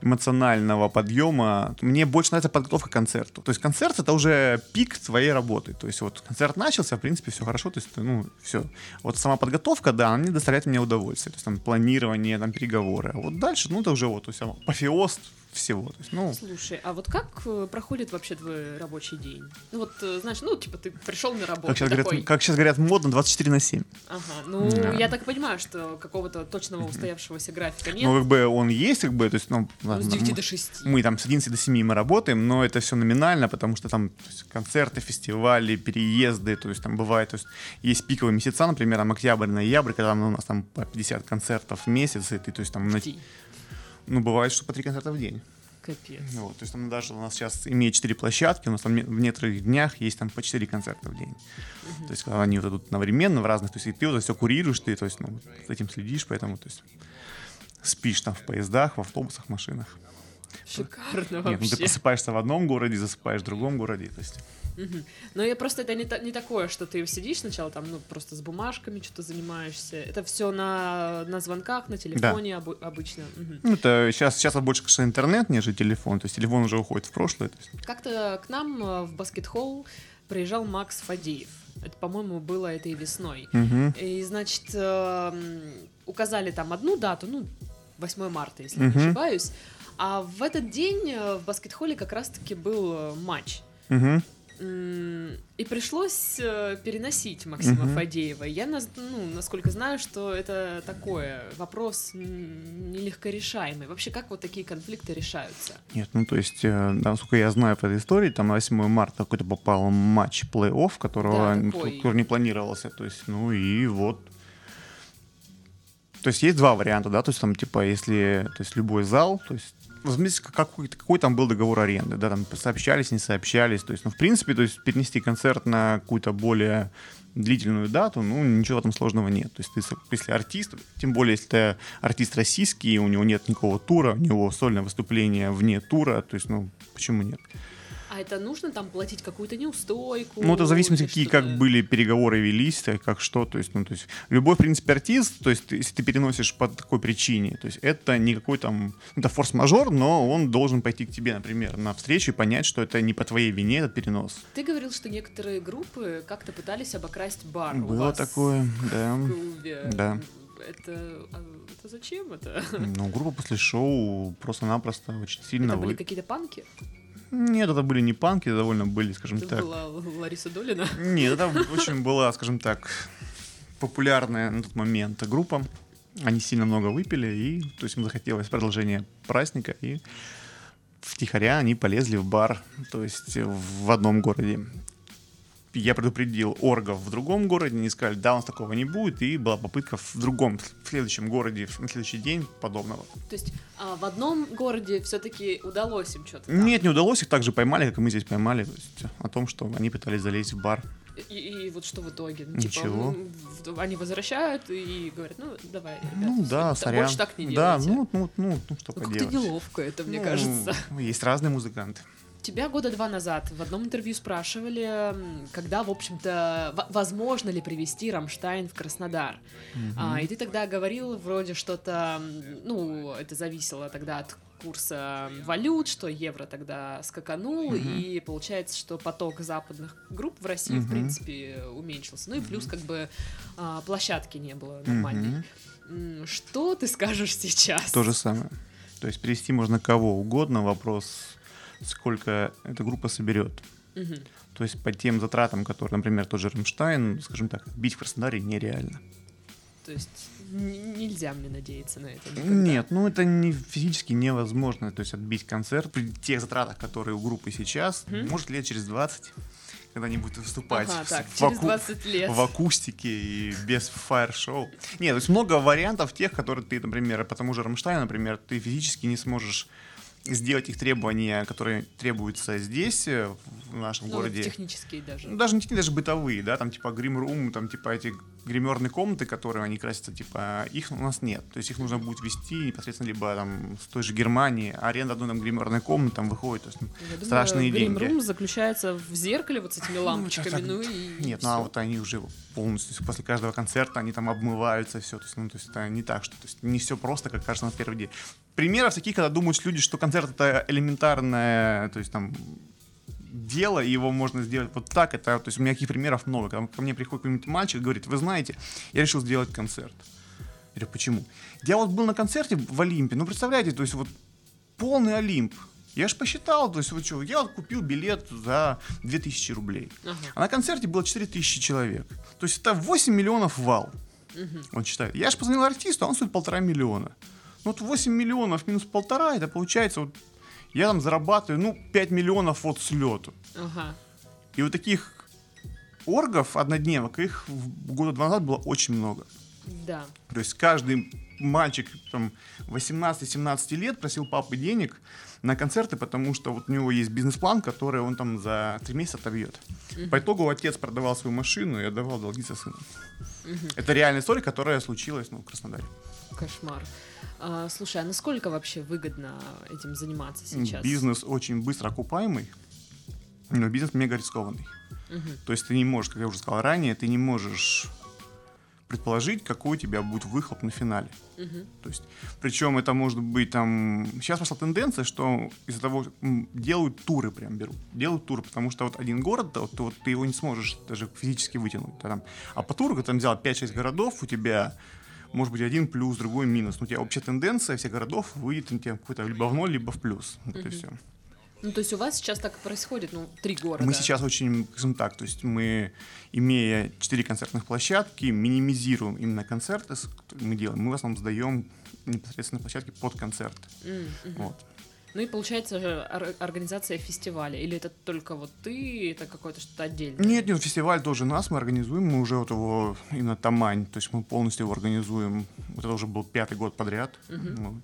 эмоционального подъема. Мне больше нравится подготовка к концерту. То есть концерт это уже пик твоей работы. То есть вот концерт начался, в принципе, все хорошо, то есть, ну, все. Вот сама подготовка, да, она мне доставляет мне удовольствие. То есть там планирование, там переговоры. А вот дальше, ну, это уже вот, то есть апофеоз всего. То есть, ну, Слушай, а вот как э, проходит вообще твой рабочий день? Ну вот, э, знаешь, ну типа ты пришел на работу как сейчас, такой, говорят, как сейчас говорят, модно 24 на 7. ага, ну Да. я так понимаю, что какого-то точного устоявшегося графика нет, Ну, как бы он есть, как бы, то есть, ну, ну, с ладно, 9 мы- до 6. Мы там с 11 до 7 мы работаем, но это все номинально, потому что там есть, концерты, фестивали, переезды, то есть там бывает, то есть есть пиковые месяца, например, там октябрь, ноябрь, когда у нас там по 50 концертов в месяц, и ты, то есть там, на- ну, бывает, что по 3 концерта в день. Капец. Вот, то есть там даже у нас сейчас имеет 4 площадки, у нас там в некоторых днях есть там по 4 концерта в день. То есть когда они вот идут одновременно в разных, то есть и ты вот все курируешь, ты, то есть, ну, за этим следишь, поэтому, то есть спишь там в поездах, в автобусах, машинах. Шикарно Нет, ну ты вообще. просыпаешься в одном городе, засыпаешь в другом городе. То есть, Мгм. Но я просто это не, та- не такое, что ты сидишь сначала там, ну, просто с бумажками что-то занимаешься. Это все на, на звонках, на телефоне обы- обычно. Мгм. ну, это сейчас, сейчас это больше, конечно, интернет, нежели телефон. То есть телефон уже уходит в прошлое. Есть, Как-то к нам э, в баскет-холл приезжал Макс Фадеев. Это, по-моему, было этой весной. мгм. И, значит, эм, указали там одну дату, ну, 8 марта, если не Мгм. ошибаюсь. А в этот день э, в баскет-холле как раз-таки был э, матч. Мгм. И пришлось э, переносить Максима угу. Фадеева. Я, ну, насколько знаю, что это такое вопрос нелегко решаемый. Вообще, как вот такие конфликты решаются? Нет, ну то есть, насколько я знаю по этой истории, там на 8 марта какой-то попал матч плей-офф, которого да, который не планировался. То есть, ну и вот то есть есть два варианта, да, то есть там типа если, то есть любой зал, то есть возьмите, какой, какой там был договор аренды, да, там сообщались, не сообщались, то есть, ну, в принципе, то есть перенести концерт на какую-то более длительную дату, ну, ничего там сложного нет. То есть, ты, если артист, тем более, если ты артист российский, у него нет никакого тура, у него сольное выступление вне тура, то есть, ну, почему нет? А это нужно там платить какую-то неустойку? Ну, это в зависимости, какие как были переговоры велись, как что. То есть, ну, то есть любой, в принципе, артист, то есть если ты переносишь по такой причине, то есть это не какой там, это форс-мажор, но он должен пойти к тебе, например, на встречу и понять, что это не по твоей вине этот перенос. Ты говорил, что некоторые группы как-то пытались обокрасть бар. Было такое, да. В клубе. Да. Это, а, это зачем это? Ну, группа после шоу просто-напросто очень сильно... Это были вы... какие-то панки? Нет, это были не панки, это довольно были, скажем это так. была Лариса Долина? Нет, это [laughs] очень была, скажем так, популярная на тот момент группа. Они сильно много выпили, и то есть им захотелось продолжение праздника, и втихаря они полезли в бар, то есть в одном городе я предупредил оргов в другом городе, они сказали, да, у нас такого не будет, и была попытка в другом, в следующем городе, на следующий день подобного. То есть а в одном городе все-таки удалось им что-то? Нет, не удалось, их также поймали, как и мы здесь поймали, то есть о том, что они пытались залезть в бар. И, и вот что в итоге? Ну, типа, Ничего. Типа, они возвращают и говорят, ну, давай, ребята, ну, да, сорян. больше так не делайте. Да, ну, ну, ну, ну что поделать. Как-то неловко это, мне ну, кажется. Есть разные музыканты. Тебя года два назад в одном интервью спрашивали, когда, в общем-то, возможно ли привести Рамштайн в Краснодар. Mm-hmm. А, и ты тогда говорил вроде что-то, ну, это зависело тогда от курса валют, что евро тогда скаканул, mm-hmm. и получается, что поток западных групп в России, mm-hmm. в принципе, уменьшился. Ну и плюс, как бы, а, площадки не было нормальной. Mm-hmm. Что ты скажешь сейчас? То же самое. То есть перевести можно кого угодно, вопрос сколько эта группа соберет. Угу. То есть по тем затратам, которые, например, тот же Рамштайн, скажем так, бить в Краснодаре нереально. То есть нельзя мне надеяться на это? Никогда. Нет, ну это не, физически невозможно. То есть отбить концерт при тех затратах, которые у группы сейчас, mm может лет через 20 когда они будут выступать ага, [laughs] так, в, аку... лет. в акустике и без фаер-шоу. Нет, то есть много вариантов тех, которые ты, например, по тому же Рамштайну, например, ты физически не сможешь сделать их требования, которые требуются здесь, э, в нашем ну, городе. Технические даже. Ну, даже не даже бытовые, да, там типа грим-рум, там типа эти гримерные комнаты, которые они красятся, типа, их у нас нет. То есть их нужно будет вести непосредственно либо там с той же Германии, аренда одной там гримерной комнаты там выходит, то есть ну, Я страшные думаю, деньги. Грим-рум заключается в зеркале вот с этими лампочками, ну, ну и Нет, ну а вот они уже полностью, после каждого концерта они там обмываются, все, то есть, ну, то есть это не так, что, то есть не все просто, как кажется на первый день. Примеров таких, когда думают люди, что концерт это элементарное, то есть там дело, и его можно сделать вот так. Это, то есть у меня таких примеров много. Когда ко мне приходит какой-нибудь мальчик, говорит, вы знаете, я решил сделать концерт. Я говорю, почему? Я вот был на концерте в Олимпе, ну представляете, то есть вот полный Олимп. Я же посчитал, то есть вот что, я вот купил билет за 2000 рублей. Ага. А на концерте было 4000 человек. То есть это 8 миллионов вал. Угу. Он считает. Я же позвонил артисту, а он стоит полтора миллиона. Ну вот 8 миллионов минус полтора, это получается вот я там зарабатываю, ну, 5 миллионов от слету. Ага. И вот таких оргов однодневок, их года два назад было очень много. Да. То есть каждый мальчик там 18-17 лет просил папы денег на концерты, потому что вот у него есть бизнес-план, который он там за три месяца отобьет. Угу. По итогу отец продавал свою машину и отдавал долги со сыном. Угу. Это реальная история, которая случилась ну, в Краснодаре. Кошмар. А, слушай, а насколько вообще выгодно этим заниматься сейчас? Бизнес очень быстро окупаемый, но бизнес мега рискованный. Угу. То есть ты не можешь, как я уже сказал ранее, ты не можешь предположить, какой у тебя будет выхлоп на финале. Угу. То есть, причем это может быть там... Сейчас пошла тенденция, что из-за того, делают туры прям берут. Делают туры, потому что вот один город, вот, вот ты его не сможешь даже физически вытянуть. Там. А по туру, ты там взял 5-6 городов, у тебя может быть один плюс, другой минус. Но у тебя общая тенденция всех городов выйдет у тебя какой-то либо в ноль, либо в плюс. Вот и все. Ну, то есть у вас сейчас так и происходит, ну, три города. Мы сейчас очень, скажем так, то есть мы, имея четыре концертных площадки, минимизируем именно концерты, мы делаем. Мы в основном сдаем непосредственно площадки под концерты. Mm-hmm. Вот. Ну и получается же организация фестиваля, или это только вот ты, это какое-то что-то отдельное? Нет, нет, фестиваль тоже нас мы организуем, мы уже вот его именно Тамань, то есть мы полностью его организуем, вот это уже был пятый год подряд. Угу. Вот.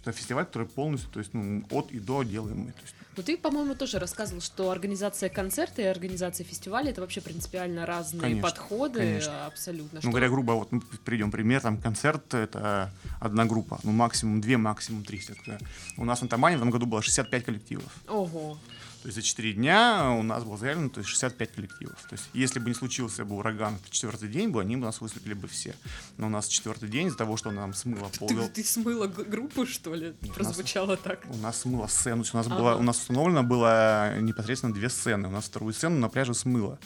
Это фестиваль, который полностью, то есть ну, от и до делаем мы. То есть, ну, ты, по-моему, тоже рассказывал, что организация концерта и организация фестиваля это вообще принципиально разные конечно, подходы. Конечно. Абсолютно. Ну, что... говоря грубо, вот мы приведем пример, там концерт это одна группа, ну, максимум две, максимум три. У нас на Тамане в этом году было 65 коллективов. Ого. То есть за 4 дня у нас было заявлено то есть 65 коллективов. То есть если бы не случился бы ураган в четвертый день, бы они бы нас выступили бы все. Но у нас четвертый день из-за того, что нам смыло пол... Ты, ты смыла группу, что ли? Нет, Прозвучало нас, так. У нас смыло сцену. У нас, ага. было, у нас установлено было непосредственно две сцены. У нас вторую сцену на пляже смыло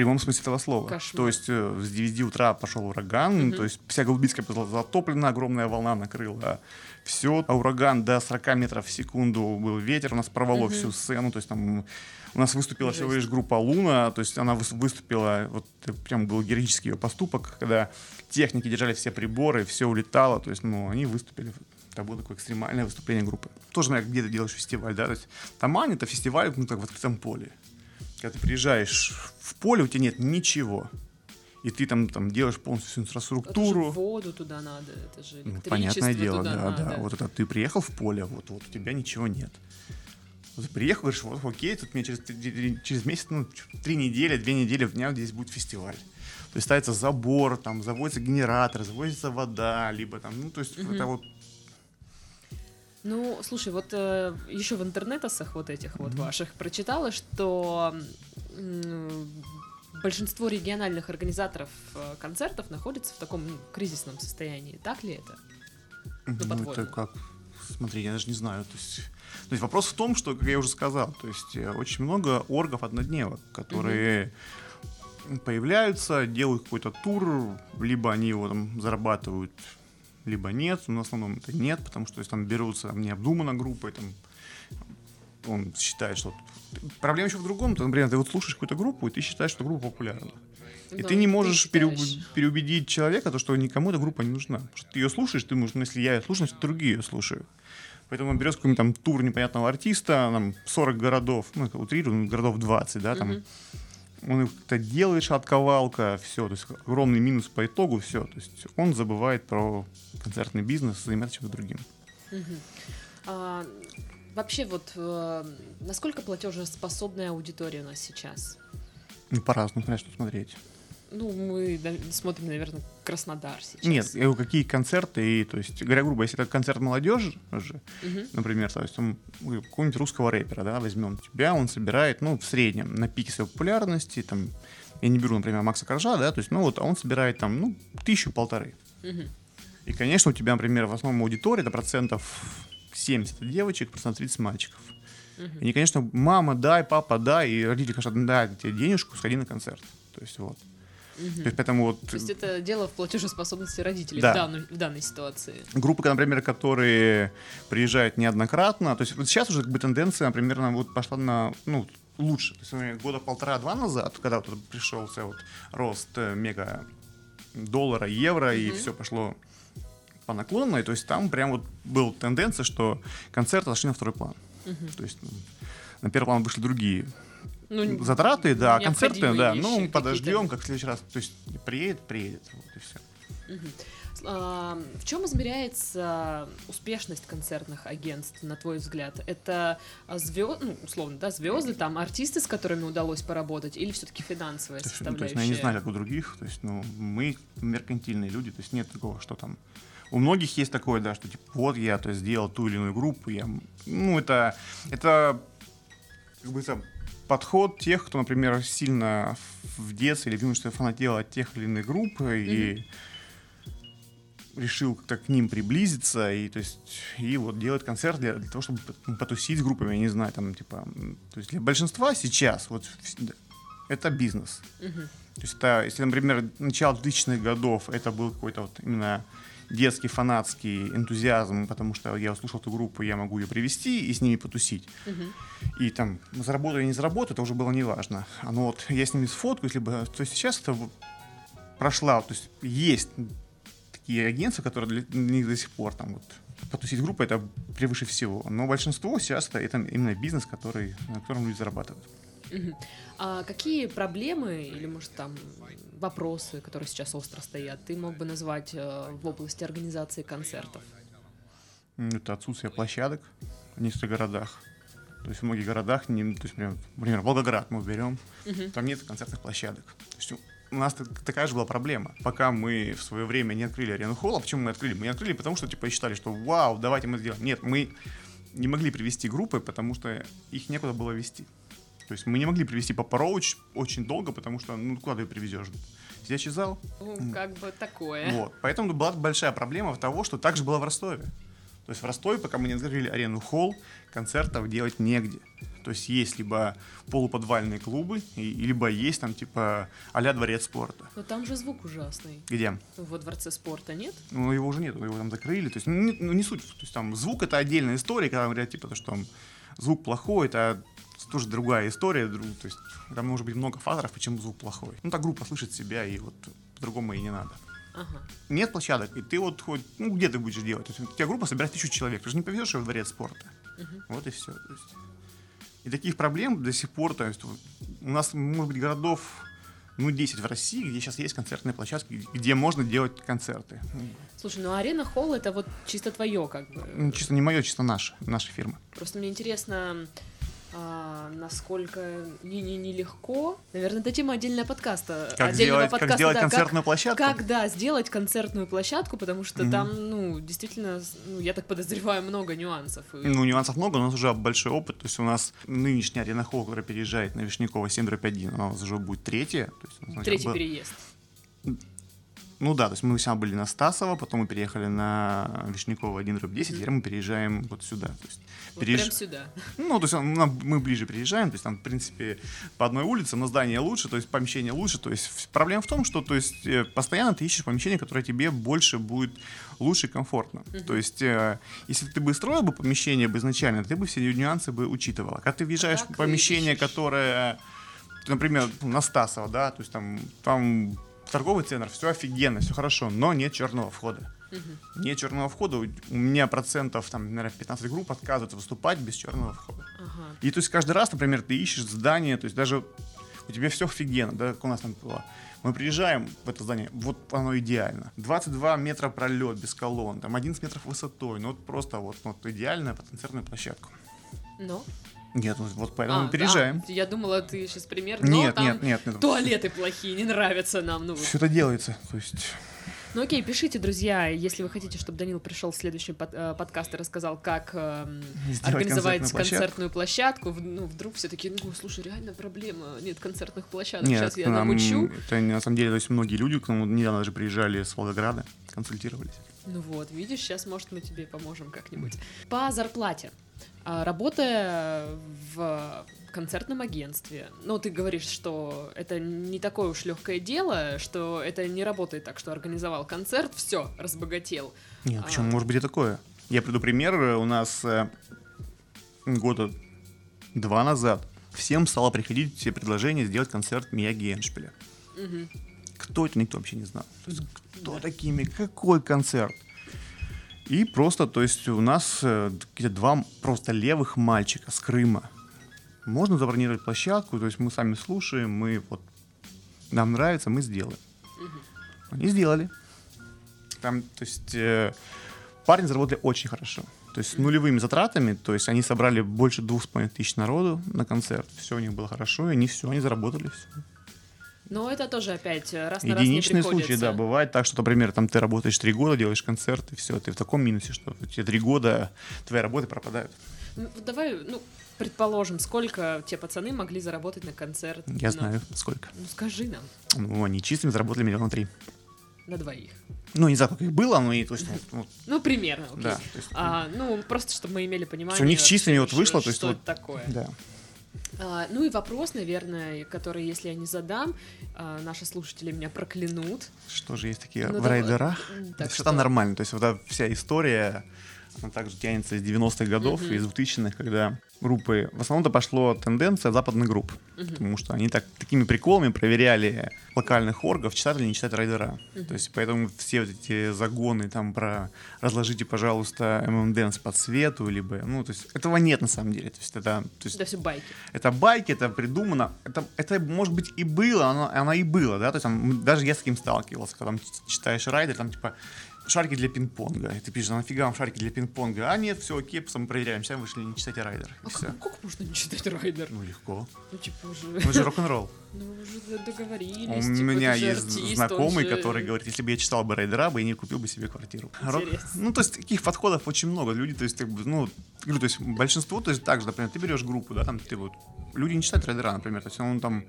прямом смысле этого слова. Кошмар. То есть э, с 9 утра пошел ураган, угу. то есть вся Голубицкая была затоплена, огромная волна накрыла все. А ураган до 40 метров в секунду был ветер, у нас порвало угу. всю сцену, то есть там у нас выступила всего лишь группа Луна, то есть она выступила, вот прям был героический ее поступок, когда техники держали все приборы, все улетало, то есть, ну, они выступили это было такое экстремальное выступление группы. Тоже, наверное, где ты делаешь фестиваль, да, то есть Тамань это фестиваль, ну, так в открытом поле. Когда ты приезжаешь в поле, у тебя нет ничего. И ты там, там делаешь полностью всю инфраструктуру. Это же воду туда надо, это же ну, Понятное дело, да, надо. да. Вот это ты приехал в поле, вот, вот у тебя ничего нет. Вот ты приехал, говоришь, вот окей, тут мне через, через месяц, ну, три недели, две недели в дня здесь будет фестиваль. То есть ставится забор, там заводится генератор, заводится вода, либо там, ну, то есть угу. это вот ну, слушай, вот э, еще в интернетосах вот этих вот mm-hmm. ваших прочитала, что большинство региональных организаторов э, концертов находятся в таком ну, кризисном состоянии. Так ли это? Ну, ну это как? Смотри, я даже не знаю. То есть, то есть вопрос в том, что, как я уже сказал, то есть э, очень много оргов однодневок, которые mm-hmm. появляются, делают какой-то тур, либо они его там зарабатывают либо нет, но в основном это нет, потому что если там берутся необдуманно группы, там, он считает, что... Проблема еще в другом, то, например, ты вот слушаешь какую-то группу, и ты считаешь, что группа популярна. И да, ты не можешь ты переуб... переубедить человека, то, что никому эта группа не нужна. Потому что ты ее слушаешь, ты можешь, ну, если я ее слушаю, значит, другие ее слушают. Поэтому он берет какой-нибудь там тур непонятного артиста, там 40 городов, ну, утрирую, городов 20, да, там, угу он это делает шатковалка, все, то есть огромный минус по итогу, все, то есть он забывает про концертный бизнес, занимается чем-то другим. Угу. А, вообще вот э, насколько платежеспособная аудитория у нас сейчас? Ну, по-разному, конечно, смотреть. Ну, мы смотрим, наверное, Краснодар сейчас. Нет, я говорю, какие концерты, и, то есть, говоря грубо, если это концерт молодежи угу. например, то есть, он, какого-нибудь русского рэпера, да, возьмем тебя, он собирает, ну, в среднем, на пике своей популярности, там, я не беру, например, Макса Коржа, да, то есть, ну, вот, он собирает там, ну, тысячу-полторы. Угу. И, конечно, у тебя, например, в основном аудитории это процентов 70 девочек, процентов 30 мальчиков. И, конечно, мама, дай, папа, дай, и родители говорят, дай тебе денежку, сходи на концерт. То есть, вот. Угу. То есть, поэтому вот... То есть это дело в платежеспособности родителей да. в, данной, в данной ситуации. Группы, например, которые приезжают неоднократно, то есть вот сейчас уже как бы тенденция, например, вот пошла на, ну, лучше. То есть, например, года полтора-два назад, когда вот пришелся вот рост э, мега доллара, евро, угу. и все пошло по наклонной, то есть там прям вот была тенденция, что концерты отошли на второй план. Угу. То есть ну, на первый план вышли другие ну, затраты, да, а концерты, да, ну, подождем, как в следующий раз. То есть приедет, приедет, вот и все. Угу. А, в чем измеряется успешность концертных агентств, на твой взгляд? Это звезды, ну, условно, да, звезды, там, артисты, с которыми удалось поработать, или все-таки финансовая то составляющая? То есть, ну, я не знаю, как у других, то есть, ну, мы меркантильные люди, то есть нет такого, что там у многих есть такое, да, что типа вот я то есть, сделал ту или иную группу, я, ну это, это как бы это подход тех, кто, например, сильно в детстве или в юношестве фанател от тех или иных групп mm-hmm. и решил как-то к ним приблизиться и то есть и вот делать концерт для, для того, чтобы потусить с группами, я не знаю, там типа, то есть для большинства сейчас вот это бизнес. Mm-hmm. То есть это, если, например, начало 2000-х годов это был какой-то вот именно детский фанатский энтузиазм, потому что я услышал эту группу, я могу ее привести и с ними потусить. Мгм. И там заработаю или не заработаю, это уже было неважно. А ну вот я с ними сфоткаюсь, либо... То есть сейчас это прошла, то есть есть такие агентства, которые для них до сих пор там вот потусить группу это превыше всего. Но большинство сейчас это, это именно бизнес, который, на котором люди зарабатывают. Мгм. А какие проблемы или, может, там вопросы, которые сейчас остро стоят, ты мог бы назвать э, в области организации концертов? Это отсутствие площадок в нескольких городах. То есть в многих городах, не, то есть, например, например, Волгоград мы берем, Мгм. там нет концертных площадок. То есть у нас так- такая же была проблема. Пока мы в свое время не открыли арену холла, почему мы открыли? Мы не открыли, потому что типа считали, что вау, давайте мы сделаем. Нет, мы не могли привести группы, потому что их некуда было вести. То есть мы не могли привести Папароуч очень долго, потому что, ну, куда ты ее привезешь? Сидячий зал? Ну, как бы такое. Вот. Поэтому была большая проблема в того, что так же было в Ростове. То есть в Ростове, пока мы не открыли арену холл, концертов делать негде. То есть есть либо полуподвальные клубы, и- либо есть там типа а-ля дворец спорта. Но там же звук ужасный. Где? Во дворце спорта нет? Ну, его уже нет, его там закрыли. То есть, ну, не, ну, не суть. То есть, там звук это отдельная история, когда говорят, типа, то, что там звук плохой, это тоже другая история. друг- то есть, там может быть много факторов, почему звук плохой. Ну, так группа слышит себя, и вот по-другому и не надо. Ага. Нет площадок, и ты вот хоть, ну, где ты будешь делать? То есть, у тебя группа собирает тысячу человек, ты же не повезешь ее в дворец спорта. Мгм. Вот и все. И таких проблем до сих пор, то есть, у нас, может быть, городов, ну, 10 в России, где сейчас есть концертные площадки, где можно делать концерты. Слушай, ну арена холл это вот чисто твое, как бы. Ну, чисто не мое, чисто наше, наша фирма. Просто мне интересно, а, насколько не, не, нелегко. Наверное, это тема отдельного подкаста. Как отдельного сделать, как сделать да, концертную площадку? Как, да, сделать концертную площадку, потому что Мгм. там, ну, действительно, ну, я так подозреваю, много нюансов. И- Ну, нюансов много, но у нас уже большой опыт. То есть у нас нынешняя арена холл, которая переезжает на Вишнякова 7 1, она у нас уже будет третья. То есть, у нас сначала Третий переезд. Ну да, то есть мы сначала были на Стасово, потом мы переехали на Вишнякова 1 10, теперь мы переезжаем вот сюда. То есть, Вот переезж- прям сюда. Ну, то есть мы ближе переезжаем, то есть там, в принципе, по одной улице, но здание лучше, то есть помещение лучше. То есть проблема в том, что то есть, э, постоянно ты ищешь помещение, которое тебе больше будет лучше и комфортно. То есть э, если ты бы строил бы помещение бы изначально, ты бы все нюансы бы учитывала. Когда ты въезжаешь как в помещение, которое, например, на Стасово, да, то есть там, там торговый центр, все офигенно, все хорошо, но нет черного входа. Мгм. Нет черного входа, у меня процентов, там, наверное, 15 групп отказываются выступать без черного входа. Ага. И то есть каждый раз, например, ты ищешь здание, то есть даже у тебя все офигенно, да, как у нас там было. Мы приезжаем в это здание, вот оно идеально. 22 метра пролет без колонн, там 11 метров высотой, ну вот просто вот, вот идеальная под концертную площадку. Но? Нет, вот, вот поэтому А, мы переезжаем. да, я думала, ты сейчас пример. но Нет, там нет, нет, нет. Туалеты плохие, не нравятся нам. Ну. Все это делается. То есть Ну окей, пишите, друзья, если вы хотите, чтобы Данил пришел в следующий под- э, подкаст и рассказал, как Сделать организовать концертную площадку. концертную площадку. В- Ну, вдруг все таки ну, слушай, реально проблема, нет концертных площадок, нет, сейчас я нам- намучу. это на самом деле, то есть многие люди к нам недавно даже приезжали с Волгограда, консультировались. Ну вот, видишь, сейчас, может, мы тебе поможем как-нибудь. По зарплате. А, Работая в концертном агентстве, ну, ты говоришь, что это не такое уж легкое дело, что это не работает так, что организовал концерт, все, разбогател. Нет, А. почему может быть и такое? Я приду пример. У нас э, года два назад всем стало приходить все предложения сделать концерт Мияги Эншпиля. Мгм. Кто это, никто вообще не знал. То есть, кто такими, какой концерт? И просто, то есть у нас э, какие-то два просто левых мальчика с Крыма. Можно забронировать площадку, то есть мы сами слушаем, мы вот нам нравится, мы сделаем. Мгм. Они сделали. Там, то есть, э, парни заработали очень хорошо. То есть с нулевыми затратами, то есть они собрали больше двух с половиной тысяч народу на концерт. Все у них было хорошо, и они все, они заработали все. Но это тоже опять э, раз на раз не Единичные случаи, приходится. да, бывает так, что, например, там ты работаешь три года, делаешь концерт, и все, ты в таком минусе, что у тебя три года твои работы пропадают. Ну, давай, ну, предположим, сколько те пацаны могли заработать на концерт? Я Ну, знаю, сколько. Ну, скажи нам, Ну, они чистыми заработали миллиона три. на двоих. Ну, не знаю, как их было, но и точно. вот, Ну, примерно, окей. да, есть, А, ну, просто чтобы мы имели понимание. У них чистыми вот что- вышло, то есть что вот- такое. да. А, ну и вопрос, наверное, который, если я не задам, а, наши слушатели меня проклянут. Что же есть такие Ну, в да, райдерах? Это так что- там нормально. То есть вот эта вся история, она также тянется из 90-х годов, Мгм. из 2000-х, когда группы... В основном это пошло тенденция западных групп, Мгм. потому что они так, такими приколами проверяли локальных оргов, читать или не читать райдера. Мгм. То есть поэтому все вот эти загоны там про «разложите, пожалуйста, ММДНС по цвету», либо... Ну, то есть этого нет на самом деле. То есть это... То есть Это все байки. это байки, это придумано, это, это может быть и было, оно, оно и было, да, то есть там, м, даже я с таким сталкивался, когда там читаешь райдер, там типа шарики для пинг-понга, и ты пишешь, а нафига вам шарики для пинг-понга, а нет, все окей, мы проверяем, сейчас вышли, не читайте райдер, А как, как можно не читать райдер? Ну легко, Ну, типа, уже... ну же рок-н-ролл. Ну, уже договорились. У типа, меня есть артист, знакомый, же- который говорит, если бы я читал бы райдера, бы и не купил бы себе квартиру. Интересно. Ну, то есть таких подходов очень много. Люди, то есть, как бы, ну, говорю, то есть большинство, то есть так же, например, ты берешь группу, да, там ты вот, люди не читают райдера, например, то есть он там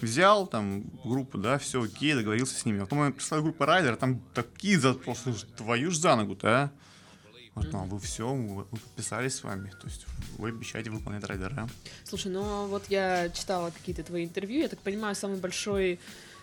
взял там группу, да, все окей, договорился с ними. А потом пришла группа райдера, там такие запросы, твою ж за ногу-то, а? Вот, ну, а вы все, мы подписались с вами, то есть вы обещаете выполнять райдера. Слушай, ну вот я читала какие-то твои интервью, я так понимаю, самый большой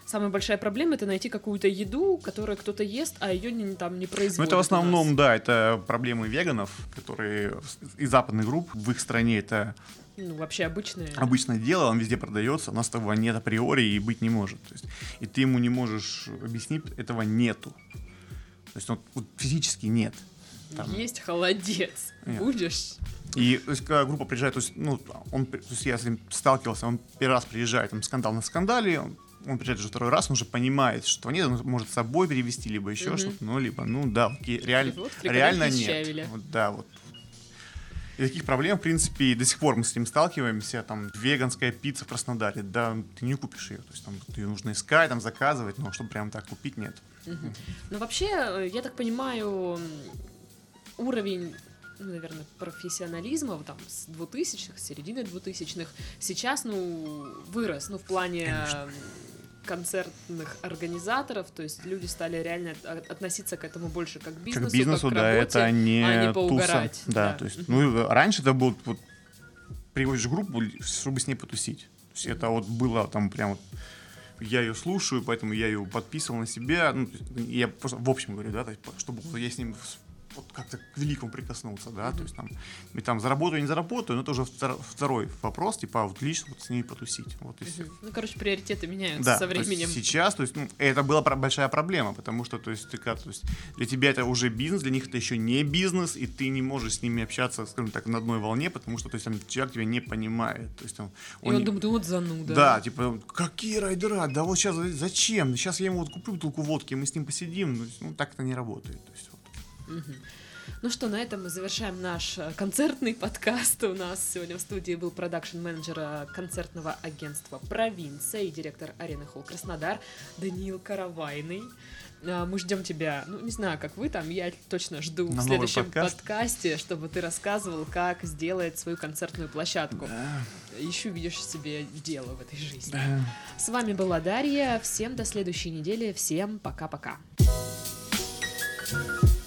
Самая большая проблема это найти какую-то еду, которую кто-то ест, а ее не, там не производят. Ну, это в основном, да, это проблемы веганов, которые из западных групп, в их стране это Ну, вообще обычные. обычное дело, он везде продается, у нас этого нет априори и быть не может. То есть, и ты ему не можешь объяснить, этого нету. То есть, вот, вот физически нет. Там. Есть холодец. Нет. Будешь? И то есть, когда группа приезжает, то есть, ну, он, то есть я с ним сталкивался, он первый раз приезжает, там скандал на скандале, он, он приезжает уже второй раз, он уже понимает, что нет, он может с собой перевести, либо еще Мгм. что-то, ну, либо, ну, да, окей, реаль- Вот реально нет. щавеля. Вот, да, вот. И таких проблем, в принципе, до сих пор мы с этим сталкиваемся. Там веганская пицца в Краснодаре, да, ты не купишь ее. То есть там ее нужно искать, там заказывать, но чтобы прям так купить, нет. Ну, вообще, э, я так понимаю, уровень ну, наверное, профессионализма там с 2000-х, с середины 2000-х сейчас, ну, вырос, ну, в плане Конечно. концертных организаторов, то есть люди стали реально от- относиться к этому больше как к бизнесу, как бизнесу, к да, работе, это не, а не туса. поугарать. Да, то есть, ну, раньше это был вот приводишь группу, чтобы с ней потусить. То есть это вот было там прям вот я ее слушаю, поэтому я ее подписывал на себя. Ну, я просто в общем говорю, да, то есть, чтобы я с ним вот как-то к великому прикоснулся, да, то есть там, и там заработаю, не заработаю, но это уже втор- второй вопрос, типа, а вот лично вот с ней потусить, вот и все. Мгм. Ну, короче, приоритеты меняются Да, со временем. сейчас, то есть, ну, это была большая проблема, потому что, то есть, ты как, то есть, для тебя это уже бизнес, для них это еще не бизнес, и ты не можешь с ними общаться, скажем так, на одной волне, потому что, то есть, там, человек тебя не понимает, то есть, он, И он не- думает, вот зануда. да, типа, какие райдера, да вот сейчас зачем, сейчас я ему вот куплю бутылку водки, мы с ним посидим, ну, ну, так это не работает, то есть, Ну что, на этом мы завершаем наш э, концертный подкаст. У нас сегодня в студии был продакшн-менеджер э, концертного агентства «Провинция» и директор арены Холл Краснодар Даниил Каравайный. А, Мы ждем тебя, ну, не знаю, как вы там, я точно жду На в следующем подкаст? подкасте, чтобы ты рассказывал, как сделать свою концертную площадку. Да, Еще видишь себе дело в этой жизни. да. С вами была Дарья. Всем до следующей недели. Всем пока-пока. Thank